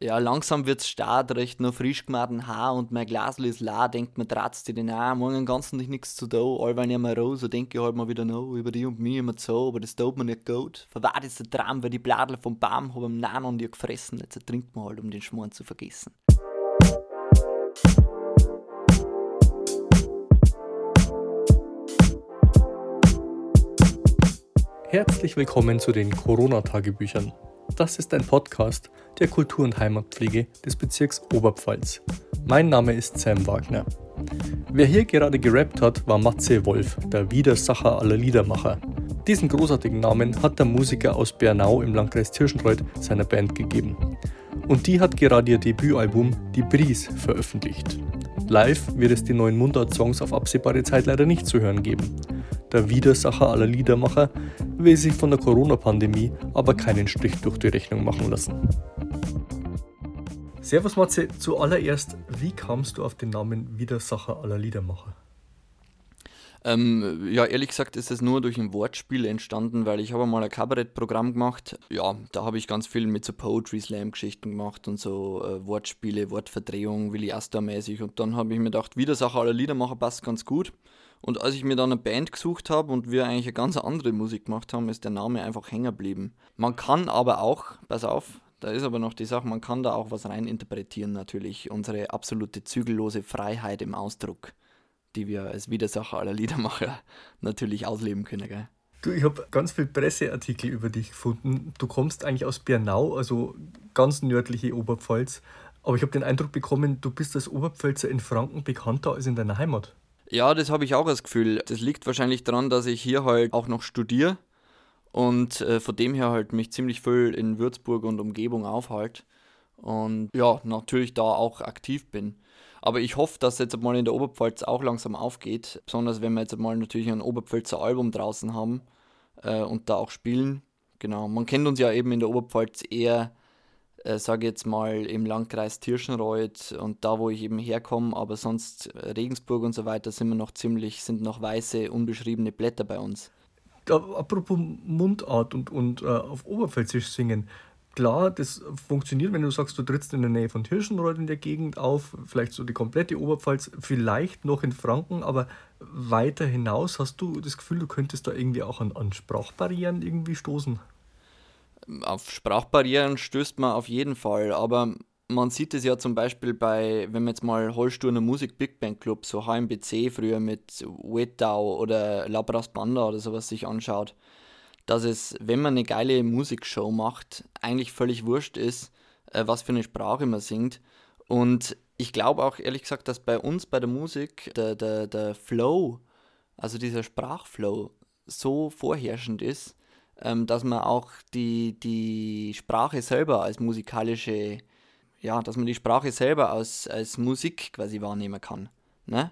Ja, langsam wird's stark, recht noch frisch gemachten Haar und mein Glasl ist la, denkt man tratzt den auch, morgen ganzen nicht nichts zu da, allweil ich mal raus, so denke ich halt mal wieder noch über die und mich immer so, aber das tut mir nicht gut. Verwahrt ist der Traum, weil die Bladel vom Baum hab am Nahen an dir gefressen, jetzt trinkt man halt, um den Schmoren zu vergessen. Herzlich willkommen zu den Corona-Tagebüchern. Das ist ein Podcast der Kultur- und Heimatpflege des Bezirks Oberpfalz. Mein Name ist Sam Wagner. Wer hier gerade gerappt hat, war Matze Wolf, der Widersacher aller Liedermacher. Diesen großartigen Namen hat der Musiker aus Bernau im Landkreis Tirschenreuth seiner Band gegeben. Und die hat gerade ihr Debütalbum Die Brise veröffentlicht. Live wird es die neuen Mundart-Songs auf absehbare Zeit leider nicht zu hören geben. Der Widersacher aller Liedermacher will sich von der Corona-Pandemie aber keinen Strich durch die Rechnung machen lassen. Servus Matze, zuallererst, wie kamst du auf den Namen Widersacher aller Liedermacher? Ähm, ja, ehrlich gesagt ist es nur durch ein Wortspiel entstanden, weil ich habe mal ein Kabarettprogramm gemacht. Ja, da habe ich ganz viel mit so Poetry Slam Geschichten gemacht und so äh, Wortspiele, Wortverdrehung, Willi Astor mäßig. Und dann habe ich mir gedacht, Widersacher aller Liedermacher passt ganz gut. Und als ich mir dann eine Band gesucht habe und wir eigentlich eine ganz andere Musik gemacht haben, ist der Name einfach hängen geblieben. Man kann aber auch, pass auf, da ist aber noch die Sache, man kann da auch was rein interpretieren natürlich. Unsere absolute zügellose Freiheit im Ausdruck, die wir als Widersacher aller Liedermacher natürlich ausleben können. Gell? Du, ich habe ganz viele Presseartikel über dich gefunden. Du kommst eigentlich aus Bernau, also ganz nördliche Oberpfalz. Aber ich habe den Eindruck bekommen, du bist als Oberpfälzer in Franken bekannter als in deiner Heimat. Ja, das habe ich auch das Gefühl. Das liegt wahrscheinlich daran, dass ich hier halt auch noch studiere und äh, von dem her halt mich ziemlich viel in Würzburg und Umgebung aufhalte und ja, natürlich da auch aktiv bin. Aber ich hoffe, dass jetzt mal in der Oberpfalz auch langsam aufgeht, besonders wenn wir jetzt mal natürlich ein Oberpfälzer Album draußen haben äh, und da auch spielen. Genau, man kennt uns ja eben in der Oberpfalz eher äh, sage jetzt mal im Landkreis Tirschenreuth und da, wo ich eben herkomme, aber sonst Regensburg und so weiter sind wir noch ziemlich, sind noch weiße, unbeschriebene Blätter bei uns. Apropos Mundart und, und äh, auf Oberpfälzisch singen. Klar, das funktioniert, wenn du sagst, du trittst in der Nähe von Tirschenreuth in der Gegend auf, vielleicht so die komplette Oberpfalz, vielleicht noch in Franken, aber weiter hinaus hast du das Gefühl, du könntest da irgendwie auch an, an Sprachbarrieren irgendwie stoßen? Auf Sprachbarrieren stößt man auf jeden Fall, aber man sieht es ja zum Beispiel bei, wenn man jetzt mal Holsturner Musik Big Band Club, so HMBC früher mit Wetau oder Labras Banda oder sowas sich anschaut, dass es, wenn man eine geile Musikshow macht, eigentlich völlig wurscht ist, äh, was für eine Sprache man singt. Und ich glaube auch ehrlich gesagt, dass bei uns bei der Musik der, der, der Flow, also dieser Sprachflow, so vorherrschend ist, ähm, dass man auch die, die Sprache selber als musikalische, ja, dass man die Sprache selber als, als Musik quasi wahrnehmen kann. Ne?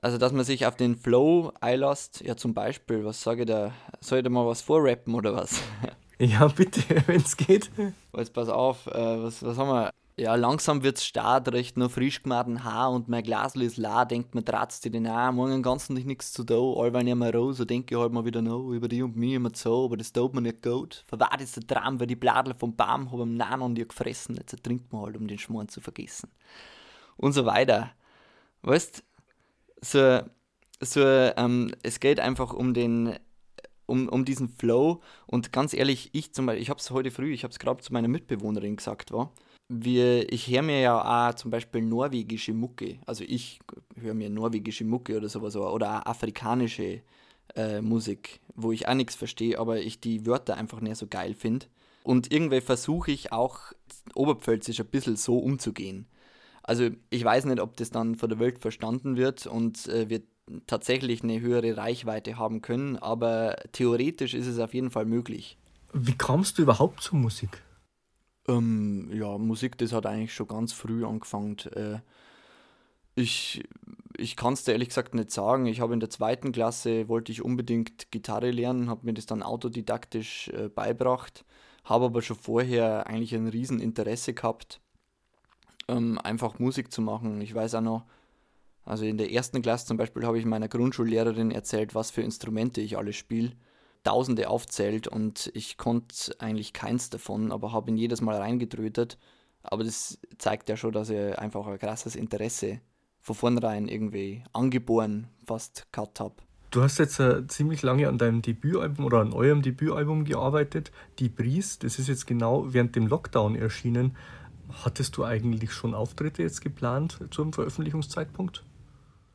Also, dass man sich auf den Flow einlässt, ja, zum Beispiel, was sage ich da, soll ich da mal was vorrappen oder was? Ja, bitte, wenn es geht. Jetzt pass auf, äh, was, was haben wir? Ja, langsam wird's stark, recht noch frisch gemachten Haar und mein Glasl ist la, denkt man tratzt den auch, morgen ganzen nicht nichts zu da, allweil ich mal raus, so denke ich halt mal wieder noch über die und mich immer so, aber das tut mir nicht gut. Verwahrt ist der Traum, weil die Bladel vom Baum hab am Nahen an dir gefressen, jetzt trinkt man halt, um den Schmoren zu vergessen. Und so weiter. Weißt, so, so, ähm, es geht einfach um den, um, um diesen Flow und ganz ehrlich, ich zum Beispiel, ich habe es heute früh, ich habe es gerade zu meiner Mitbewohnerin gesagt, war, wir, ich höre mir ja auch zum Beispiel norwegische Mucke, also ich höre mir norwegische Mucke oder sowas, oder auch afrikanische äh, Musik, wo ich auch nichts verstehe, aber ich die Wörter einfach nicht so geil finde. Und irgendwie versuche ich auch oberpfälzisch ein bisschen so umzugehen. Also ich weiß nicht, ob das dann von der Welt verstanden wird und äh, wir tatsächlich eine höhere Reichweite haben können, aber theoretisch ist es auf jeden Fall möglich. Wie kamst du überhaupt zur Musik? Ähm, ja, Musik, das hat eigentlich schon ganz früh angefangen. Äh, ich ich kann es dir ehrlich gesagt nicht sagen. Ich habe in der zweiten Klasse, wollte ich unbedingt Gitarre lernen, habe mir das dann autodidaktisch äh, beibracht, habe aber schon vorher eigentlich ein Rieseninteresse gehabt, ähm, einfach Musik zu machen. Ich weiß auch noch, also in der ersten Klasse zum Beispiel habe ich meiner Grundschullehrerin erzählt, was für Instrumente ich alle spiele. Tausende aufzählt und ich konnte eigentlich keins davon, aber habe ihn jedes Mal reingedrötet. Aber das zeigt ja schon, dass ich einfach ein krasses Interesse von vornherein irgendwie angeboren fast gehabt habe. Du hast jetzt äh, ziemlich lange an deinem Debütalbum oder an eurem Debütalbum gearbeitet. Die Bries, das ist jetzt genau während dem Lockdown erschienen. Hattest du eigentlich schon Auftritte jetzt geplant zum Veröffentlichungszeitpunkt?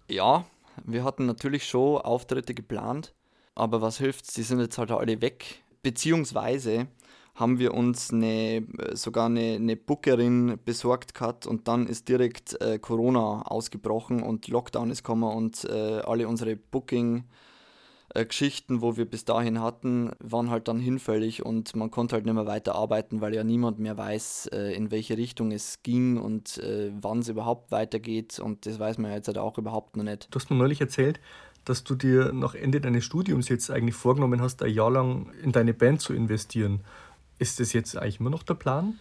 Ja, wir hatten natürlich schon Auftritte geplant, aber was hilft, sie sind jetzt halt alle weg. Beziehungsweise haben wir uns eine, sogar eine, eine Bookerin besorgt gehabt und dann ist direkt äh, Corona ausgebrochen und Lockdown ist gekommen und äh, alle unsere Booking- äh, Geschichten, wo wir bis dahin hatten, waren halt dann hinfällig und man konnte halt nicht mehr weiterarbeiten, weil ja niemand mehr weiß, äh, in welche Richtung es ging und äh, wann es überhaupt weitergeht und das weiß man ja jetzt halt auch überhaupt noch nicht. Du hast mir neulich erzählt, dass du dir nach Ende deines Studiums jetzt eigentlich vorgenommen hast, ein Jahr lang in deine Band zu investieren. Ist das jetzt eigentlich immer noch der Plan?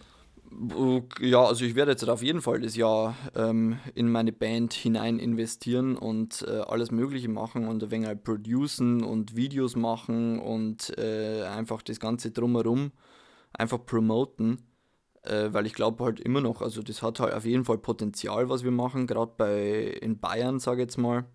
Ja, also ich werde jetzt auf jeden Fall das Jahr ähm, in meine Band hinein investieren und äh, alles Mögliche machen und ein wenig halt producen und Videos machen und äh, einfach das Ganze drumherum einfach promoten, äh, weil ich glaube halt immer noch, also das hat halt auf jeden Fall Potenzial, was wir machen, gerade bei in Bayern, sage ich jetzt mal.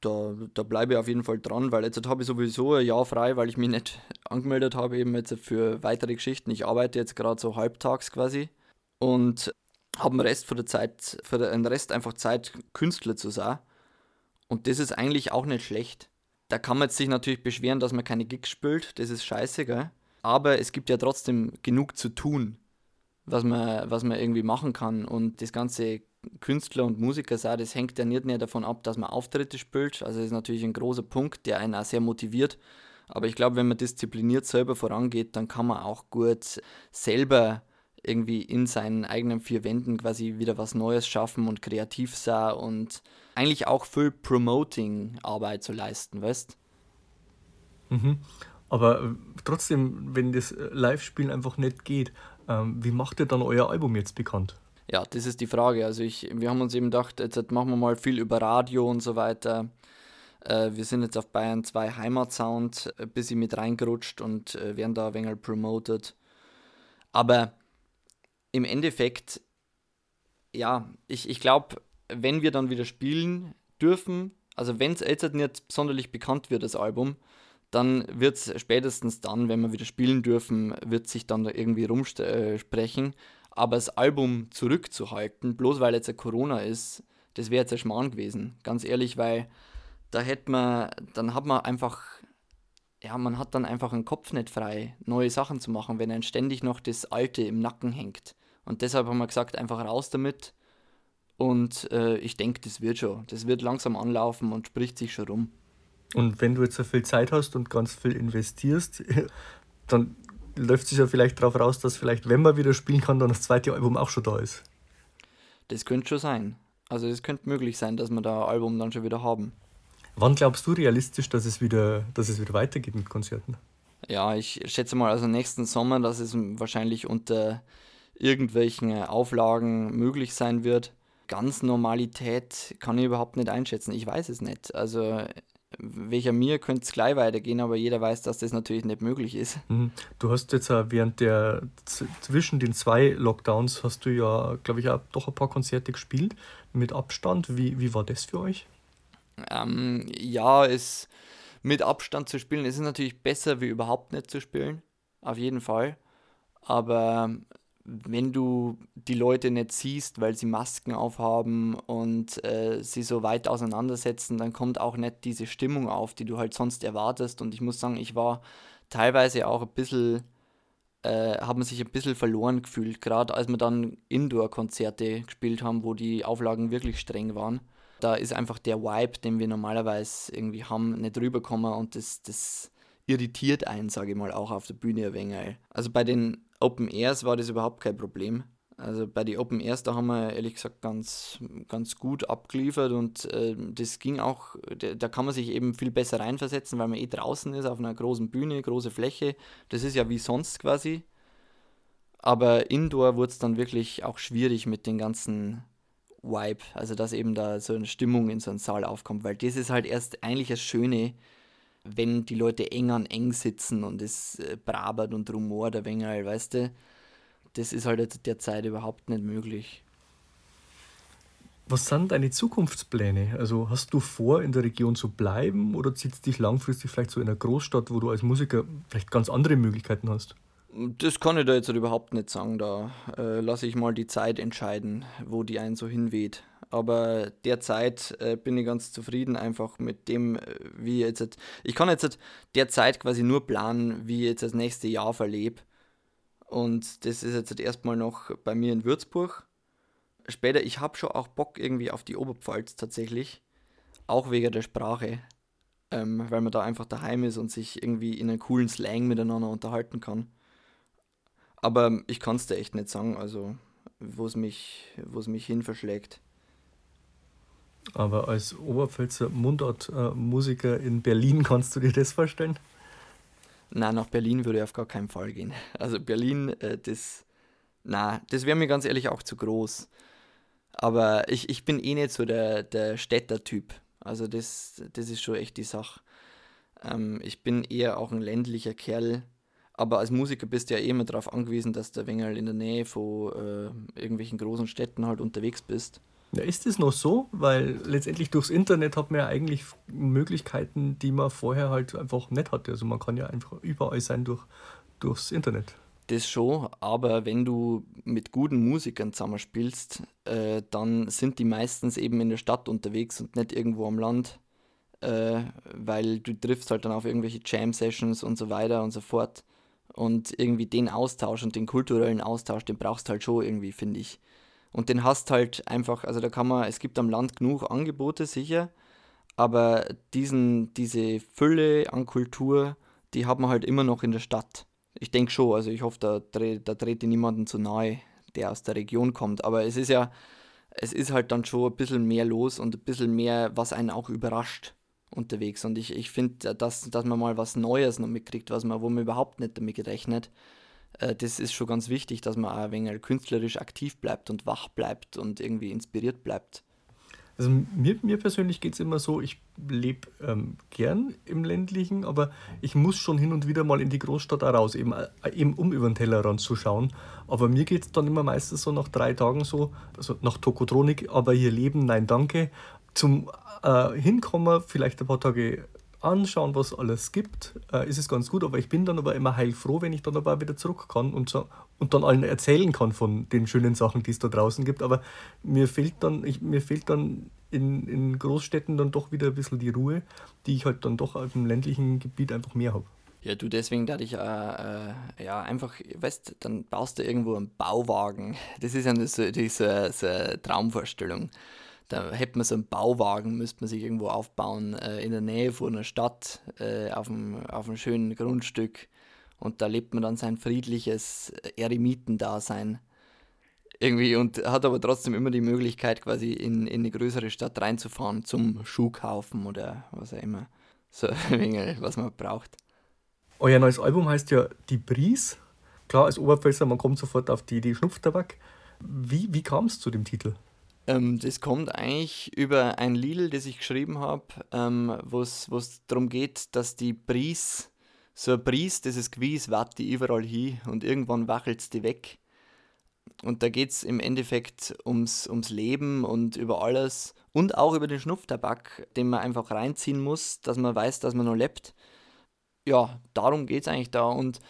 Da, da bleibe ich auf jeden Fall dran, weil jetzt habe ich sowieso ein Jahr frei, weil ich mich nicht angemeldet habe, eben jetzt für weitere Geschichten. Ich arbeite jetzt gerade so halbtags quasi und habe den Rest von der Zeit, für den Rest einfach Zeit, Künstler zu sein. Und das ist eigentlich auch nicht schlecht. Da kann man sich natürlich beschweren, dass man keine Gigs spielt, das ist scheiße, gell? Aber es gibt ja trotzdem genug zu tun, was man, was man irgendwie machen kann. Und das ganze Künstler und Musiker sein, das hängt ja nicht nur davon ab, dass man Auftritte spielt. Also das ist natürlich ein großer Punkt, der einen auch sehr motiviert. Aber ich glaube, wenn man diszipliniert selber vorangeht, dann kann man auch gut selber irgendwie in seinen eigenen vier Wänden quasi wieder was Neues schaffen und kreativ sein und eigentlich auch viel Promoting-Arbeit zu leisten, weißt mhm. Aber äh, trotzdem, wenn das Live-Spielen einfach nicht geht, ähm, wie macht ihr dann euer Album jetzt bekannt? Ja, das ist die Frage. Also ich, wir haben uns eben gedacht, jetzt machen wir mal viel über Radio und so weiter. Äh, wir sind jetzt auf Bayern 2 Heimatsound ein bisschen mit reingerutscht und äh, werden da ein wenig promoted. Aber im Endeffekt, ja, ich, ich glaube, wenn wir dann wieder spielen dürfen, also wenn es jetzt nicht sonderlich bekannt wird, das Album, dann wird es spätestens dann, wenn wir wieder spielen dürfen, wird sich dann da irgendwie rumsprechen. Äh, aber das Album zurückzuhalten, bloß weil jetzt Corona ist, das wäre jetzt ein Schmarrn gewesen. Ganz ehrlich, weil da hätte man, dann hat man einfach, ja, man hat dann einfach einen Kopf nicht frei, neue Sachen zu machen, wenn einem ständig noch das Alte im Nacken hängt. Und deshalb haben wir gesagt, einfach raus damit. Und äh, ich denke, das wird schon. Das wird langsam anlaufen und spricht sich schon rum. Und wenn du jetzt so viel Zeit hast und ganz viel investierst, dann läuft es ja vielleicht darauf raus, dass vielleicht, wenn man wieder spielen kann, dann das zweite Album auch schon da ist. Das könnte schon sein. Also es könnte möglich sein, dass wir da ein Album dann schon wieder haben. Wann glaubst du realistisch, dass es wieder, dass es wieder weitergeht mit Konzerten? Ja, ich schätze mal, also nächsten Sommer, dass es wahrscheinlich unter irgendwelchen Auflagen möglich sein wird. Ganz Normalität kann ich überhaupt nicht einschätzen. Ich weiß es nicht. Also welcher mir könnte es gleich weitergehen, aber jeder weiß, dass das natürlich nicht möglich ist. Mhm. Du hast jetzt während der zwischen den zwei Lockdowns hast du ja, glaube ich, auch doch ein paar Konzerte gespielt mit Abstand. Wie, wie war das für euch? Ähm, ja, es mit Abstand zu spielen ist natürlich besser, wie überhaupt nicht zu spielen. Auf jeden Fall. Aber wenn du die Leute nicht siehst, weil sie Masken aufhaben und äh, sie so weit auseinandersetzen, dann kommt auch nicht diese Stimmung auf, die du halt sonst erwartest. Und ich muss sagen, ich war teilweise auch ein bisschen, äh, haben sich ein bisschen verloren gefühlt, gerade als wir dann Indoor-Konzerte gespielt haben, wo die Auflagen wirklich streng waren. Da ist einfach der Vibe, den wir normalerweise irgendwie haben, nicht rübergekommen und das, das irritiert einen, sage ich mal, auch auf der Bühne ein wenig. Also bei den Open Airs war das überhaupt kein Problem. Also bei den Open Airs, da haben wir ehrlich gesagt ganz, ganz gut abgeliefert und äh, das ging auch, da, kann man sich eben viel besser reinversetzen, weil man eh draußen ist, auf einer großen Bühne, große Fläche. Das ist ja wie sonst quasi. Aber indoor wurde es dann wirklich auch schwierig mit den ganzen Vibe, also dass eben da so eine Stimmung in so einen Saal aufkommt, weil das ist halt erst eigentlich das Schöne, wenn die Leute eng an eng sitzen und es äh, brabert und rumort ein wenig, weißt du, das ist halt derzeit überhaupt nicht möglich. Was sind deine Zukunftspläne? Also hast du vor, in der Region zu bleiben oder ziehst du dich langfristig vielleicht so in einer Großstadt, wo du als Musiker vielleicht ganz andere Möglichkeiten hast? Das kann ich da jetzt halt überhaupt nicht sagen. Da äh, lasse ich mal die Zeit entscheiden, wo die einen so hinweht. Aber derzeit äh, bin ich ganz zufrieden einfach mit dem, äh, wie jetzt. Halt, ich kann jetzt derzeit quasi nur planen, wie ich jetzt das nächste Jahr verlebe. Und das ist jetzt halt erstmal noch bei mir in Würzburg später, ich habe schon auch Bock irgendwie auf die Oberpfalz tatsächlich. Auch wegen der Sprache. Ähm, weil man da einfach daheim ist und sich irgendwie in einem coolen Slang miteinander unterhalten kann. Aber ich kann es dir echt nicht sagen, also wo es mich, mich hin verschlägt. Aber als Oberpfälzer Mundartmusiker in Berlin kannst du dir das vorstellen? Nein, nach Berlin würde ich auf gar keinen Fall gehen. Also Berlin, äh, das, na, das wäre mir ganz ehrlich auch zu groß. Aber ich, ich bin eh nicht so der, der Städter-Typ. Also das, das ist schon echt die Sache. Ähm, ich bin eher auch ein ländlicher Kerl. Aber als Musiker bist du ja eh immer darauf angewiesen, dass du ein in der Nähe von äh, irgendwelchen großen Städten halt unterwegs bist. Ja, ist es noch so? Weil letztendlich durchs Internet hat man ja eigentlich Möglichkeiten, die man vorher halt einfach nicht hatte. Also man kann ja einfach überall sein durch, durchs Internet das schon, aber wenn du mit guten Musikern zusammenspielst, äh, dann sind die meistens eben in der Stadt unterwegs und nicht irgendwo am Land, äh, weil du triffst halt dann auf irgendwelche Jam-Sessions und so weiter und so fort. Und irgendwie den Austausch und den kulturellen Austausch, den brauchst du halt schon irgendwie, finde ich. Und den hast halt einfach, also da kann man, es gibt am Land genug Angebote, sicher, aber diesen, diese Fülle an Kultur, die hat man halt immer noch in der Stadt ich denke schon, also ich hoffe, da, da trete niemanden zu nahe, der aus der Region kommt. Aber es ist ja, es ist halt dann schon ein bisschen mehr los und ein bisschen mehr, was einen auch überrascht unterwegs. Und ich, ich finde, dass, dass man mal was Neues noch mitkriegt, was man, wo man überhaupt nicht damit gerechnet. Äh, das ist schon ganz wichtig, dass man auch ein wenig künstlerisch aktiv bleibt und wach bleibt und irgendwie inspiriert bleibt. Also mir, mir persönlich geht es immer so, ich lebe ähm, gern im ländlichen, aber ich muss schon hin und wieder mal in die Großstadt auch raus, eben, äh, eben um über den Tellerrand zu schauen. Aber mir geht es dann immer meistens so nach drei Tagen so, also nach Tokotronik, aber hier leben, nein danke. Zum äh, Hinkommen vielleicht ein paar Tage anschauen, was alles gibt, äh, ist es ganz gut. Aber ich bin dann aber immer heilfroh, wenn ich dann aber wieder zurück kann und, so, und dann allen erzählen kann von den schönen Sachen, die es da draußen gibt. Aber mir fehlt dann, ich, mir fehlt dann in, in Großstädten dann doch wieder ein bisschen die Ruhe, die ich halt dann doch dem ländlichen Gebiet einfach mehr habe. Ja, du, deswegen da ich äh, äh, ja einfach, weißt dann baust du irgendwo einen Bauwagen. Das ist ja diese, so eine Traumvorstellung da hätte man so einen Bauwagen, müsste man sich irgendwo aufbauen, äh, in der Nähe von einer Stadt, äh, auf, einem, auf einem schönen Grundstück. Und da lebt man dann sein friedliches Eremitendasein. Irgendwie und hat aber trotzdem immer die Möglichkeit, quasi in, in eine größere Stadt reinzufahren, zum Schuhkaufen oder was auch immer. So was man braucht. Euer neues Album heißt ja Die Bries. Klar, als Oberpfälzer, man kommt sofort auf die Idee Schnupftabak. Wie, wie kam es zu dem Titel? Ähm, das kommt eigentlich über ein Lied, das ich geschrieben habe, ähm, wo es darum geht, dass die Bries, so ein Bries, das ist gewiss, wart die überall hin und irgendwann wachelt die weg. Und da geht es im Endeffekt ums, ums Leben und über alles und auch über den Schnupftabak, den man einfach reinziehen muss, dass man weiß, dass man noch lebt. Ja, darum geht es eigentlich da und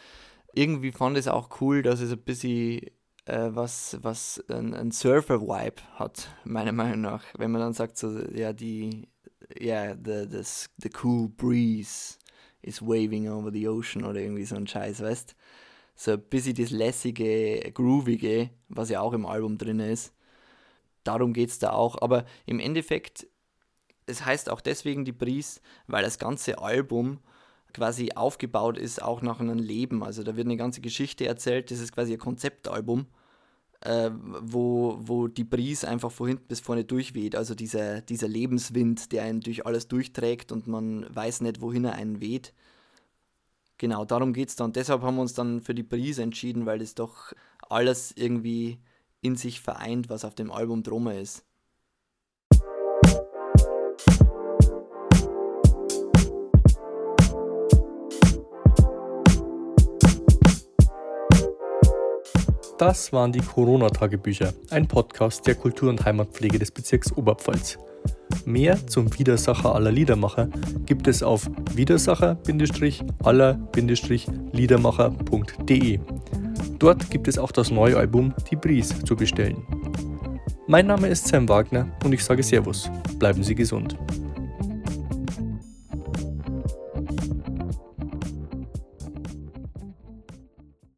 irgendwie fand ich es auch cool, dass es ein bisschen äh, was, was ein, ein Surfer-Vibe hat, meiner Meinung nach. Wenn man dann sagt, so, ja, die, ja, the, the, the cool breeze is waving over the ocean oder irgendwie so ein Scheiß, weißt So ein bisschen das lässige, groovige, was ja auch im Album drin ist. Darum geht es da auch. Aber im Endeffekt, es heißt auch deswegen die Breeze, weil das ganze Album quasi aufgebaut ist, auch nach einem Leben. Also da wird eine ganze Geschichte erzählt, das ist quasi ein Konzeptalbum, äh, wo, wo die Brise einfach von hinten bis vorne durchweht. Also dieser, dieser Lebenswind, der einen durch alles durchträgt und man weiß nicht, wohin er einen weht. Genau, darum geht es dann. Deshalb haben wir uns dann für die Brise entschieden, weil es doch alles irgendwie in sich vereint, was auf dem Album drum ist. Das waren die Corona-Tagebücher, ein Podcast der Kultur- und Heimatpflege des Bezirks Oberpfalz. Mehr zum Widersacher aller Liedermacher gibt es auf widersacher-aller-liedermacher.de. Dort gibt es auch das neue Album Die Bries zu bestellen. Mein Name ist Sam Wagner und ich sage Servus. Bleiben Sie gesund.